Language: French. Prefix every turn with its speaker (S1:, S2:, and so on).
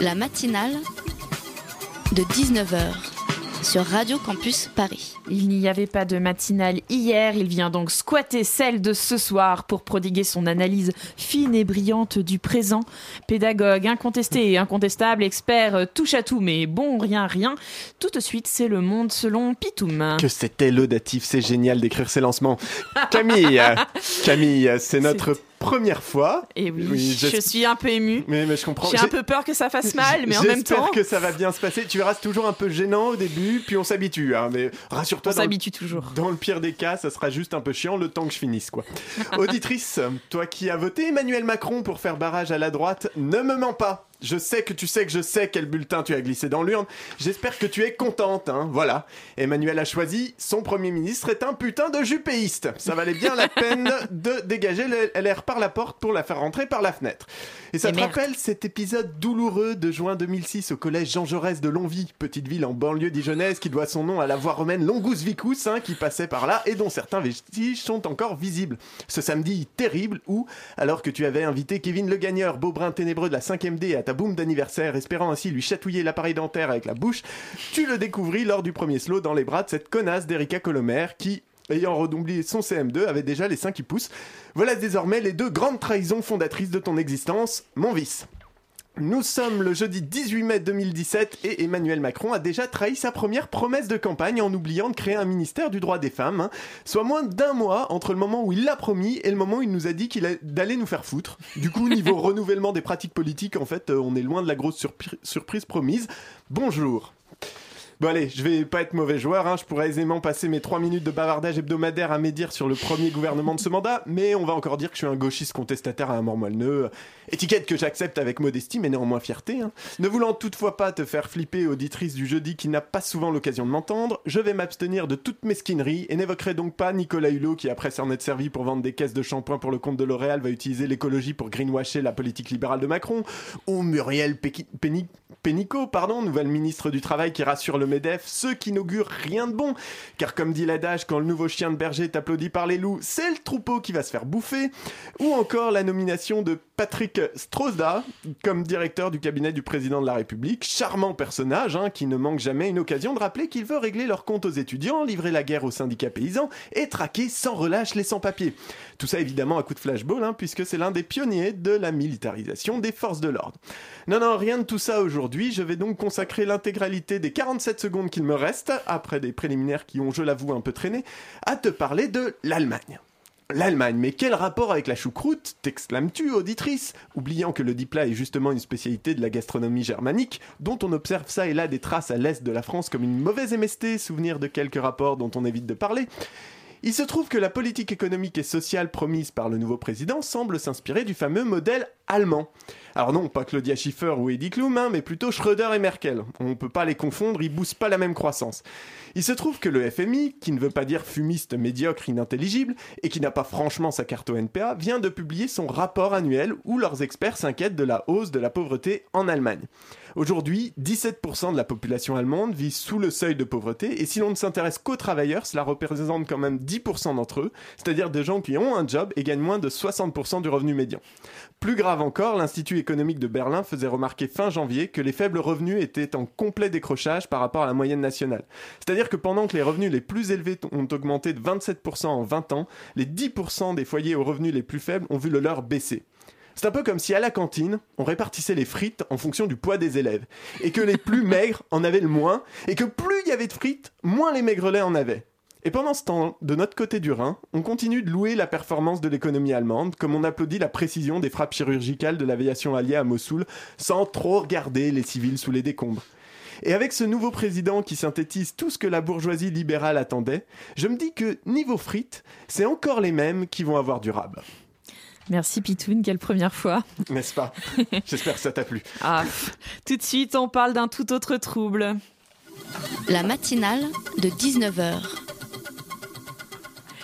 S1: La matinale de 19h sur Radio Campus Paris.
S2: Il n'y avait pas de matinale hier, il vient donc squatter celle de ce soir pour prodiguer son analyse fine et brillante du présent. Pédagogue, incontesté et incontestable, expert euh, touche à tout, mais bon, rien, rien. Tout de suite, c'est le monde selon Pitoum.
S3: Que c'était laudatif, c'est génial d'écrire ces lancements. Camille, Camille, c'est notre première fois.
S2: Et oui, je suis un peu ému.
S3: Mais, mais je comprends.
S2: J'ai un peu peur que ça fasse mal, mais en même temps.
S3: J'espère que ça va bien se passer. Tu verras, c'est toujours un peu gênant au début, puis on s'habitue. Hein, mais rassure-toi.
S2: On s'habitue toujours.
S3: Dans le pire des cas, ça sera juste un peu chiant le temps que je finisse, quoi. Auditrice, toi qui as voté Emmanuel Macron pour faire barrage à la droite, ne me mens pas. Je sais que tu sais que je sais quel bulletin tu as glissé dans l'urne. J'espère que tu es contente, hein. Voilà. Emmanuel a choisi, son premier ministre est un putain de jupéiste. Ça valait bien la peine de dégager le LR par la porte pour la faire rentrer par la fenêtre. Et ça te rappelle cet épisode douloureux de juin 2006 au collège Jean Jaurès de Longwy, petite ville en banlieue dijonnaise qui doit son nom à la voie romaine Longus Vicus, hein, qui passait par là et dont certains vestiges sont encore visibles. Ce samedi terrible où, alors que tu avais invité Kevin Le Gagneur, beau brun ténébreux de la 5ème D à ta boum d'anniversaire, espérant ainsi lui chatouiller l'appareil dentaire avec la bouche, tu le découvris lors du premier slow dans les bras de cette connasse d'Erika Colomer qui, ayant redoublé son CM2, avait déjà les seins qui poussent. Voilà désormais les deux grandes trahisons fondatrices de ton existence, mon vice. Nous sommes le jeudi 18 mai 2017 et Emmanuel Macron a déjà trahi sa première promesse de campagne en oubliant de créer un ministère du droit des femmes, hein. soit moins d'un mois entre le moment où il l'a promis et le moment où il nous a dit qu'il allait nous faire foutre. Du coup, niveau renouvellement des pratiques politiques, en fait, euh, on est loin de la grosse surprise promise. Bonjour. Bon allez, je vais pas être mauvais joueur, hein. je pourrais aisément passer mes 3 minutes de bavardage hebdomadaire à médire sur le premier gouvernement de ce mandat, mais on va encore dire que je suis un gauchiste contestataire à un mort étiquette que j'accepte avec modestie mais néanmoins fierté. Hein. Ne voulant toutefois pas te faire flipper, auditrice du jeudi qui n'a pas souvent l'occasion de m'entendre, je vais m'abstenir de toute mesquinerie et n'évoquerai donc pas Nicolas Hulot qui après s'en être servi pour vendre des caisses de shampoing pour le compte de L'Oréal va utiliser l'écologie pour greenwasher la politique libérale de Macron, ou Muriel Pénicaud, pardon, nouvelle ministre du Travail qui rassure le MEDEF, ce qui n'augure rien de bon. Car comme dit l'adage, quand le nouveau chien de berger est applaudi par les loups, c'est le troupeau qui va se faire bouffer. Ou encore la nomination de Patrick Strozda comme directeur du cabinet du président de la République. Charmant personnage, hein, qui ne manque jamais une occasion de rappeler qu'il veut régler leurs comptes aux étudiants, livrer la guerre aux syndicats paysans et traquer sans relâche les sans-papiers. Tout ça évidemment à coup de flashball, hein, puisque c'est l'un des pionniers de la militarisation des forces de l'ordre. Non, non, rien de tout ça aujourd'hui. Je vais donc consacrer l'intégralité des 47 secondes qu'il me reste, après des préliminaires qui ont, je l'avoue, un peu traîné, à te parler de l'Allemagne. L'Allemagne, mais quel rapport avec la choucroute? T'exclames-tu, auditrice? Oubliant que le diplat est justement une spécialité de la gastronomie germanique, dont on observe ça et là des traces à l'est de la France comme une mauvaise MST, souvenir de quelques rapports dont on évite de parler. Il se trouve que la politique économique et sociale promise par le nouveau président semble s'inspirer du fameux modèle allemand. Alors non, pas Claudia Schiffer ou Heidi Klum, hein, mais plutôt Schröder et Merkel. On ne peut pas les confondre, ils boostent pas la même croissance. Il se trouve que le FMI, qui ne veut pas dire fumiste, médiocre, inintelligible, et qui n'a pas franchement sa carte au NPA, vient de publier son rapport annuel où leurs experts s'inquiètent de la hausse de la pauvreté en Allemagne. Aujourd'hui, 17% de la population allemande vit sous le seuil de pauvreté, et si l'on ne s'intéresse qu'aux travailleurs, cela représente quand même 10% d'entre eux, c'est-à-dire des gens qui ont un job et gagnent moins de 60% du revenu médian. Plus grave encore, l'Institut économique de Berlin faisait remarquer fin janvier que les faibles revenus étaient en complet décrochage par rapport à la moyenne nationale. C'est-à-dire que pendant que les revenus les plus élevés ont augmenté de 27% en 20 ans, les 10% des foyers aux revenus les plus faibles ont vu le leur baisser. C'est un peu comme si à la cantine, on répartissait les frites en fonction du poids des élèves, et que les plus maigres en avaient le moins, et que plus il y avait de frites, moins les maigrelets en avaient. Et pendant ce temps, de notre côté du Rhin, on continue de louer la performance de l'économie allemande, comme on applaudit la précision des frappes chirurgicales de l'aviation alliée à Mossoul, sans trop regarder les civils sous les décombres. Et avec ce nouveau président qui synthétise tout ce que la bourgeoisie libérale attendait, je me dis que niveau frites, c'est encore les mêmes qui vont avoir du rab.
S2: Merci Pitoun, quelle première fois.
S3: N'est-ce pas? J'espère que ça t'a plu.
S2: Ah, tout de suite, on parle d'un tout autre trouble.
S1: La matinale de 19h